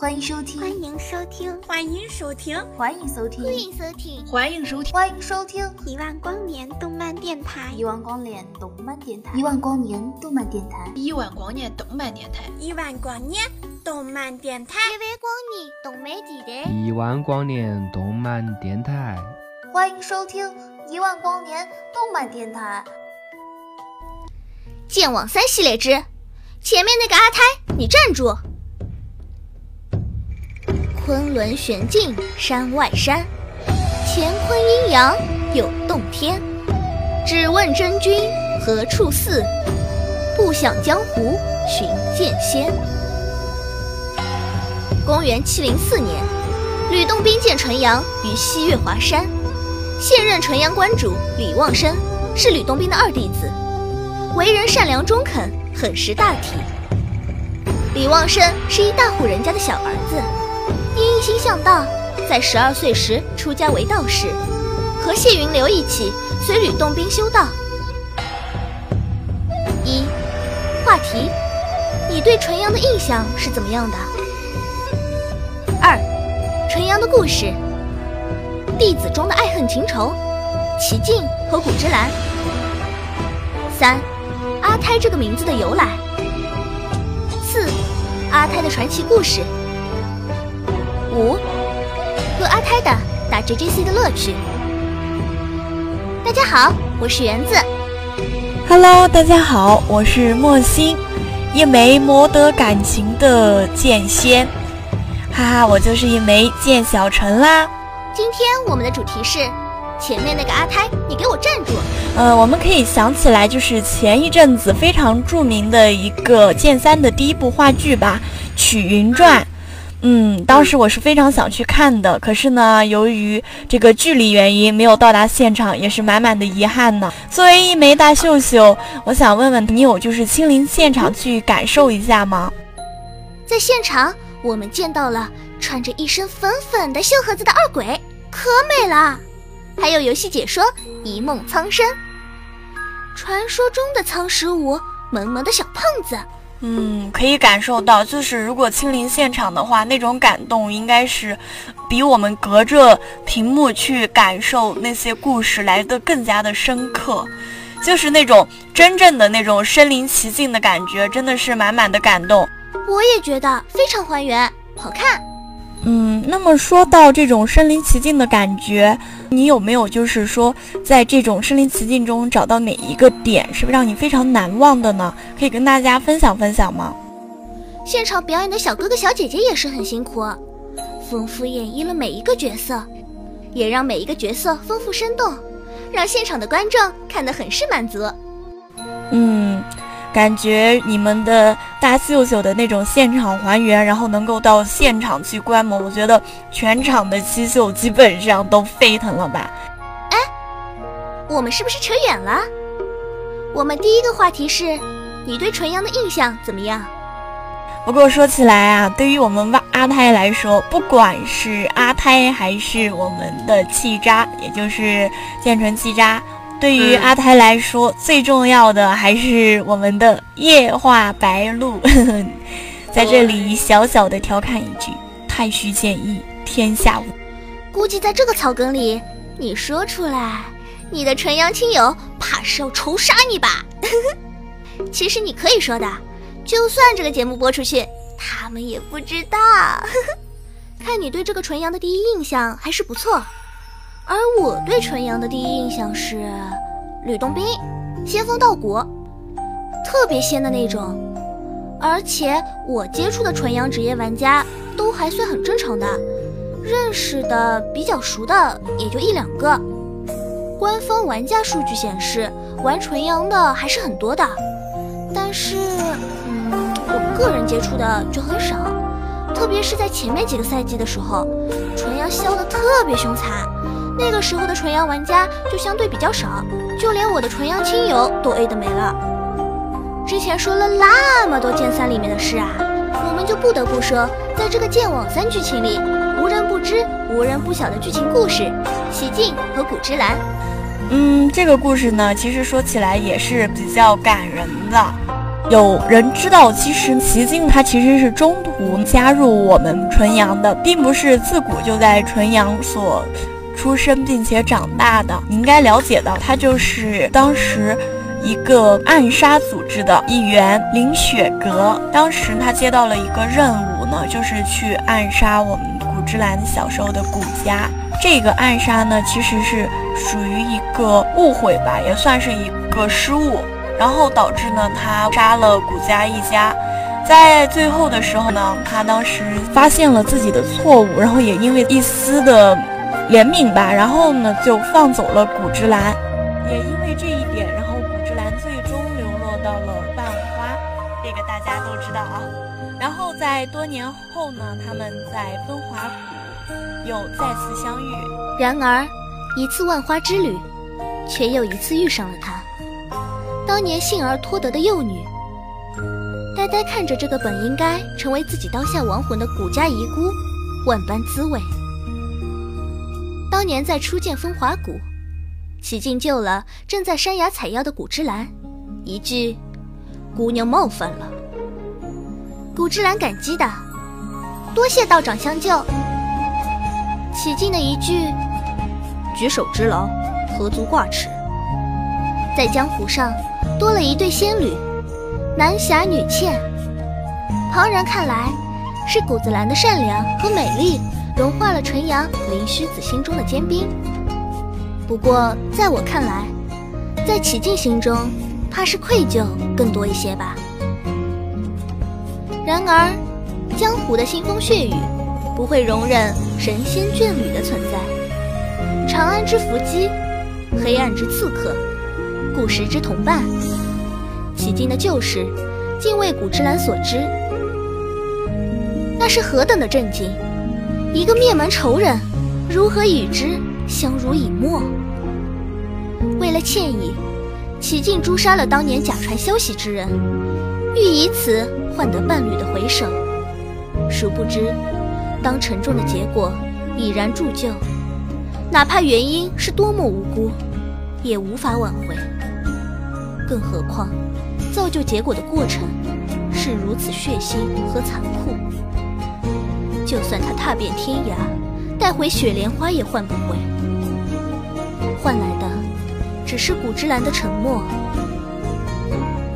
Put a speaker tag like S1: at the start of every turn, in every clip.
S1: 欢迎收听，
S2: 欢迎收听，
S3: 欢迎收听，
S1: 欢迎收听，
S2: 欢迎收听，
S3: 欢迎收听，
S1: 欢迎收听。
S2: 一万光年动漫电台，
S1: 一万光年动漫电台，一万光年动漫电台，
S3: 一万光年动漫电台，
S2: 一万光年动漫电台，
S4: 一万光年动漫电台，
S5: 一万光年动漫电台，
S1: 欢迎收听一万光年动漫电台。
S4: 剑网三系列之前面那个阿胎，你站住！昆仑玄境山外山，乾坤阴阳有洞天。只问真君何处似？不想江湖寻剑仙。公元七零四年，吕洞宾见纯阳于西岳华山。现任纯阳观主李旺生是吕洞宾的二弟子，为人善良中肯，很识大体。李旺生是一大户人家的小儿子。因一心向道，在十二岁时出家为道士，和谢云流一起随吕洞宾修道。一话题：你对纯阳的印象是怎么样的？二纯阳的故事：弟子中的爱恨情仇，奇境和古之兰。三阿胎这个名字的由来。四阿胎的传奇故事。五和阿泰的打 JJC 的乐趣。大家好，我是园子。
S6: Hello，大家好，我是莫心，一枚磨得感情的剑仙。哈哈，我就是一枚剑小陈啦。
S4: 今天我们的主题是前面那个阿胎，你给我站住！
S6: 呃，我们可以想起来，就是前一阵子非常著名的一个剑三的第一部话剧吧，《曲云传》。嗯，当时我是非常想去看的，可是呢，由于这个距离原因，没有到达现场，也是满满的遗憾呢。作为一枚大秀秀，我想问问你，有就是亲临现场去感受一下吗？
S4: 在现场，我们见到了穿着一身粉粉的绣盒子的二鬼，可美了。还有游戏解说《一梦苍生》，传说中的苍十五，萌萌的小胖子。
S6: 嗯，可以感受到，就是如果亲临现场的话，那种感动应该是比我们隔着屏幕去感受那些故事来的更加的深刻，就是那种真正的那种身临其境的感觉，真的是满满的感动。
S4: 我也觉得非常还原，好看。
S6: 嗯，那么说到这种身临其境的感觉，你有没有就是说，在这种身临其境中找到哪一个点是让你非常难忘的呢？可以跟大家分享分享吗？
S4: 现场表演的小哥哥小姐姐也是很辛苦，丰富演绎了每一个角色，也让每一个角色丰富生动，让现场的观众看得很是满足。
S6: 嗯。感觉你们的大秀秀的那种现场还原，然后能够到现场去观摩，我觉得全场的七秀基本上都沸腾了吧？
S4: 哎，我们是不是扯远了？我们第一个话题是，你对纯阳的印象怎么样？
S6: 不过说起来啊，对于我们阿胎来说，不管是阿胎还是我们的气渣，也就是剑纯气渣。对于阿胎来说，最重要的还是我们的夜化白鹿。在这里小小的调侃一句：太虚剑意，天下无。
S4: 估计在这个草根里，你说出来，你的纯阳亲友怕是要仇杀你吧？其实你可以说的，就算这个节目播出去，他们也不知道。看你对这个纯阳的第一印象还是不错。而我对纯阳的第一印象是吕洞宾，仙风道骨，特别仙的那种。而且我接触的纯阳职业玩家都还算很正常的，认识的比较熟的也就一两个。官方玩家数据显示，玩纯阳的还是很多的，但是，嗯，我个人接触的就很少。特别是在前面几个赛季的时候，纯阳削的特别凶残。那个时候的纯阳玩家就相对比较少，就连我的纯阳亲友都 A 的没了。之前说了那么多剑三里面的事啊，我们就不得不说，在这个剑网三剧情里，无人不知、无人不晓的剧情故事——奇境和古之兰。
S6: 嗯，这个故事呢，其实说起来也是比较感人的。有人知道，其实奇境他其实是中途加入我们纯阳的，并不是自古就在纯阳所出生并且长大的。你应该了解到，他就是当时。一个暗杀组织的一员林雪阁，当时他接到了一个任务呢，就是去暗杀我们古之兰小时候的古家。这个暗杀呢，其实是属于一个误会吧，也算是一个失误，然后导致呢他杀了古家一家。在最后的时候呢，他当时发现了自己的错误，然后也因为一丝的怜悯吧，然后呢就放走了古之兰。也因为这一点，然后古之兰最终流落到了万花，这个大家都知道啊。然后在多年后呢，他们在风华谷又再次相遇。
S4: 然而，一次万花之旅，却又一次遇上了他，当年幸而托得的幼女。呆呆看着这个本应该成为自己刀下亡魂的古家遗孤，万般滋味。当年在初见风华谷，启境救了正在山崖采药的古之兰，一句“姑娘冒犯了”。古之兰感激的，多谢道长相救。启境的一句举手之劳，何足挂齿。在江湖上多了一对仙侣，男侠女倩。旁人看来，是古子兰的善良和美丽融化了纯阳林虚子心中的坚冰。不过在我看来，在启境心中，怕是愧疚更多一些吧。然而，江湖的腥风血雨不会容忍神仙眷侣的存在。长安之伏击，黑暗之刺客，故时之同伴，迄今的旧事，竟为古之兰所知。那是何等的震惊！一个灭门仇人，如何与之相濡以沫？为了歉意，齐静诛杀了当年假传消息之人，欲以此。换得伴侣的回首，殊不知，当沉重的结果已然铸就，哪怕原因是多么无辜，也无法挽回。更何况，造就结果的过程是如此血腥和残酷，就算他踏遍天涯，带回雪莲花也换不回，换来的只是古之兰的沉默。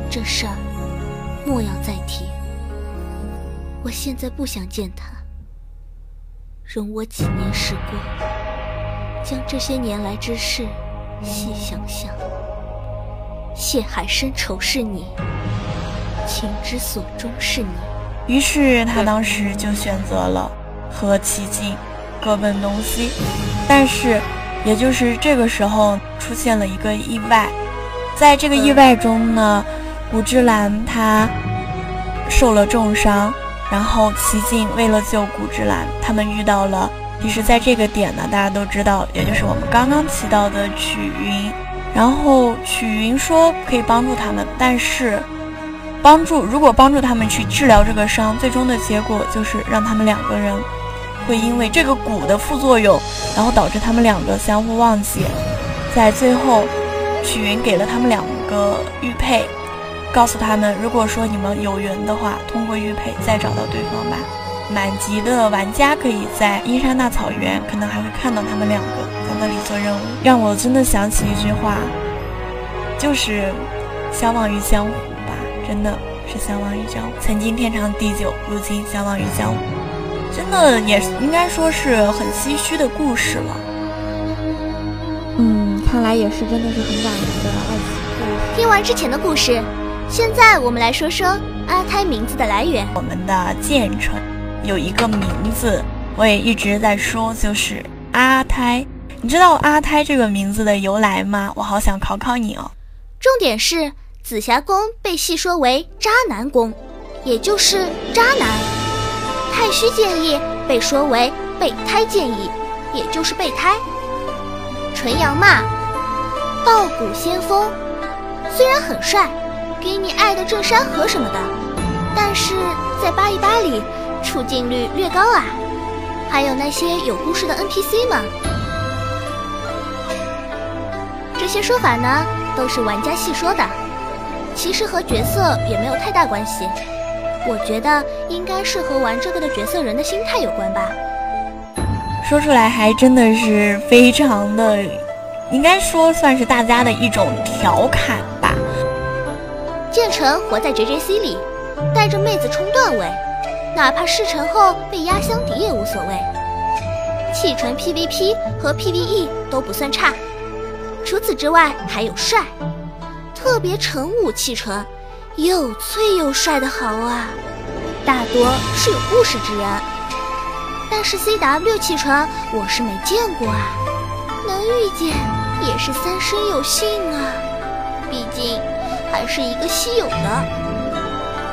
S4: 这事儿。莫要再提。我现在不想见他。容我几年时光，将这些年来之事细想想。谢海深仇是你，情之所钟是你。
S6: 于是他当时就选择了和齐静各奔东西。但是，也就是这个时候出现了一个意外，在这个意外中呢。古之兰他受了重伤，然后齐静为了救古之兰，他们遇到了。其实，在这个点呢，大家都知道，也就是我们刚刚提到的曲云。然后曲云说可以帮助他们，但是帮助如果帮助他们去治疗这个伤，最终的结果就是让他们两个人会因为这个蛊的副作用，然后导致他们两个相互忘记。在最后，曲云给了他们两个玉佩。告诉他们，如果说你们有缘的话，通过玉佩再找到对方吧。满级的玩家可以在阴山大草原，可能还会看到他们两个在那里做任务。让我真的想起一句话，就是相忘于江湖，真的是相忘于江湖。曾经天长地久，如今相忘于江湖，真的也应该说是很唏嘘的故事了。
S7: 嗯，看来也是真的是很感人的爱情故事。
S4: 听完之前的故事。现在我们来说说阿胎名字的来源。
S6: 我们的剑城有一个名字，我也一直在说，就是阿胎。你知道阿胎这个名字的由来吗？我好想考考你哦。
S4: 重点是紫霞宫被戏说为渣男宫，也就是渣男。太虚建议被说为备胎建议，也就是备胎。纯阳嘛，道骨仙风，虽然很帅，给你爱的正山河什么的，但是在八一八里出镜率略高啊。还有那些有故事的 NPC 们，这些说法呢都是玩家戏说的，其实和角色也没有太大关系。我觉得应该是和玩这个的角色人的心态有关吧。
S6: 说出来还真的是非常的，应该说算是大家的一种调侃吧。
S4: 剑尘活在 JJC 里，带着妹子冲段位。哪怕事成后被压箱底也无所谓。弃纯 PVP 和 PVE 都不算差，除此之外还有帅，特别成武弃纯，又脆又帅的好啊！大多是有故事之人，但是 CW 弃纯我是没见过啊，能遇见也是三生有幸啊，毕竟还是一个稀有的。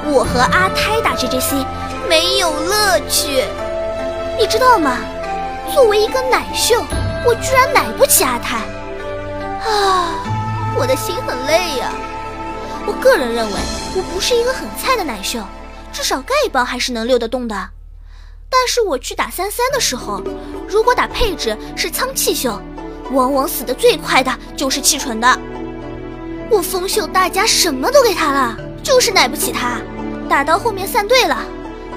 S4: 我和阿胎打 JJC。没有乐趣，你知道吗？作为一个奶秀，我居然奶不起阿泰，啊，我的心很累呀。我个人认为，我不是一个很菜的奶秀，至少丐帮还是能溜得动的。但是我去打三三的时候，如果打配置是苍气秀，往往死的最快的就是气纯的。我风秀大家什么都给他了，就是奶不起他。打到后面散队了。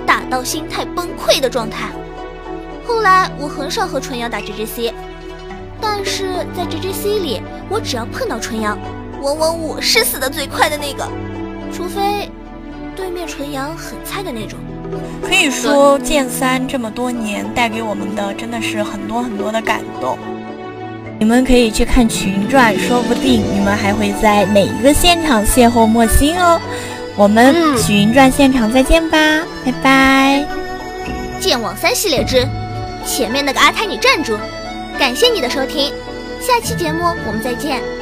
S4: 打到心态崩溃的状态。后来我很少和纯阳打 JJC，但是在 JJC 里，我只要碰到纯阳，往往我是死的最快的那个，除非对面纯阳很菜的那种。
S6: 可以说剑三这么多年带给我们的真的是很多很多的感动。你们可以去看《群传》，说不定你们还会在每一个现场邂逅莫心哦。我们《群云传》现场再见吧，拜拜！
S4: 剑网三系列之前面那个阿泰，你站住！感谢你的收听，下期节目我们再见。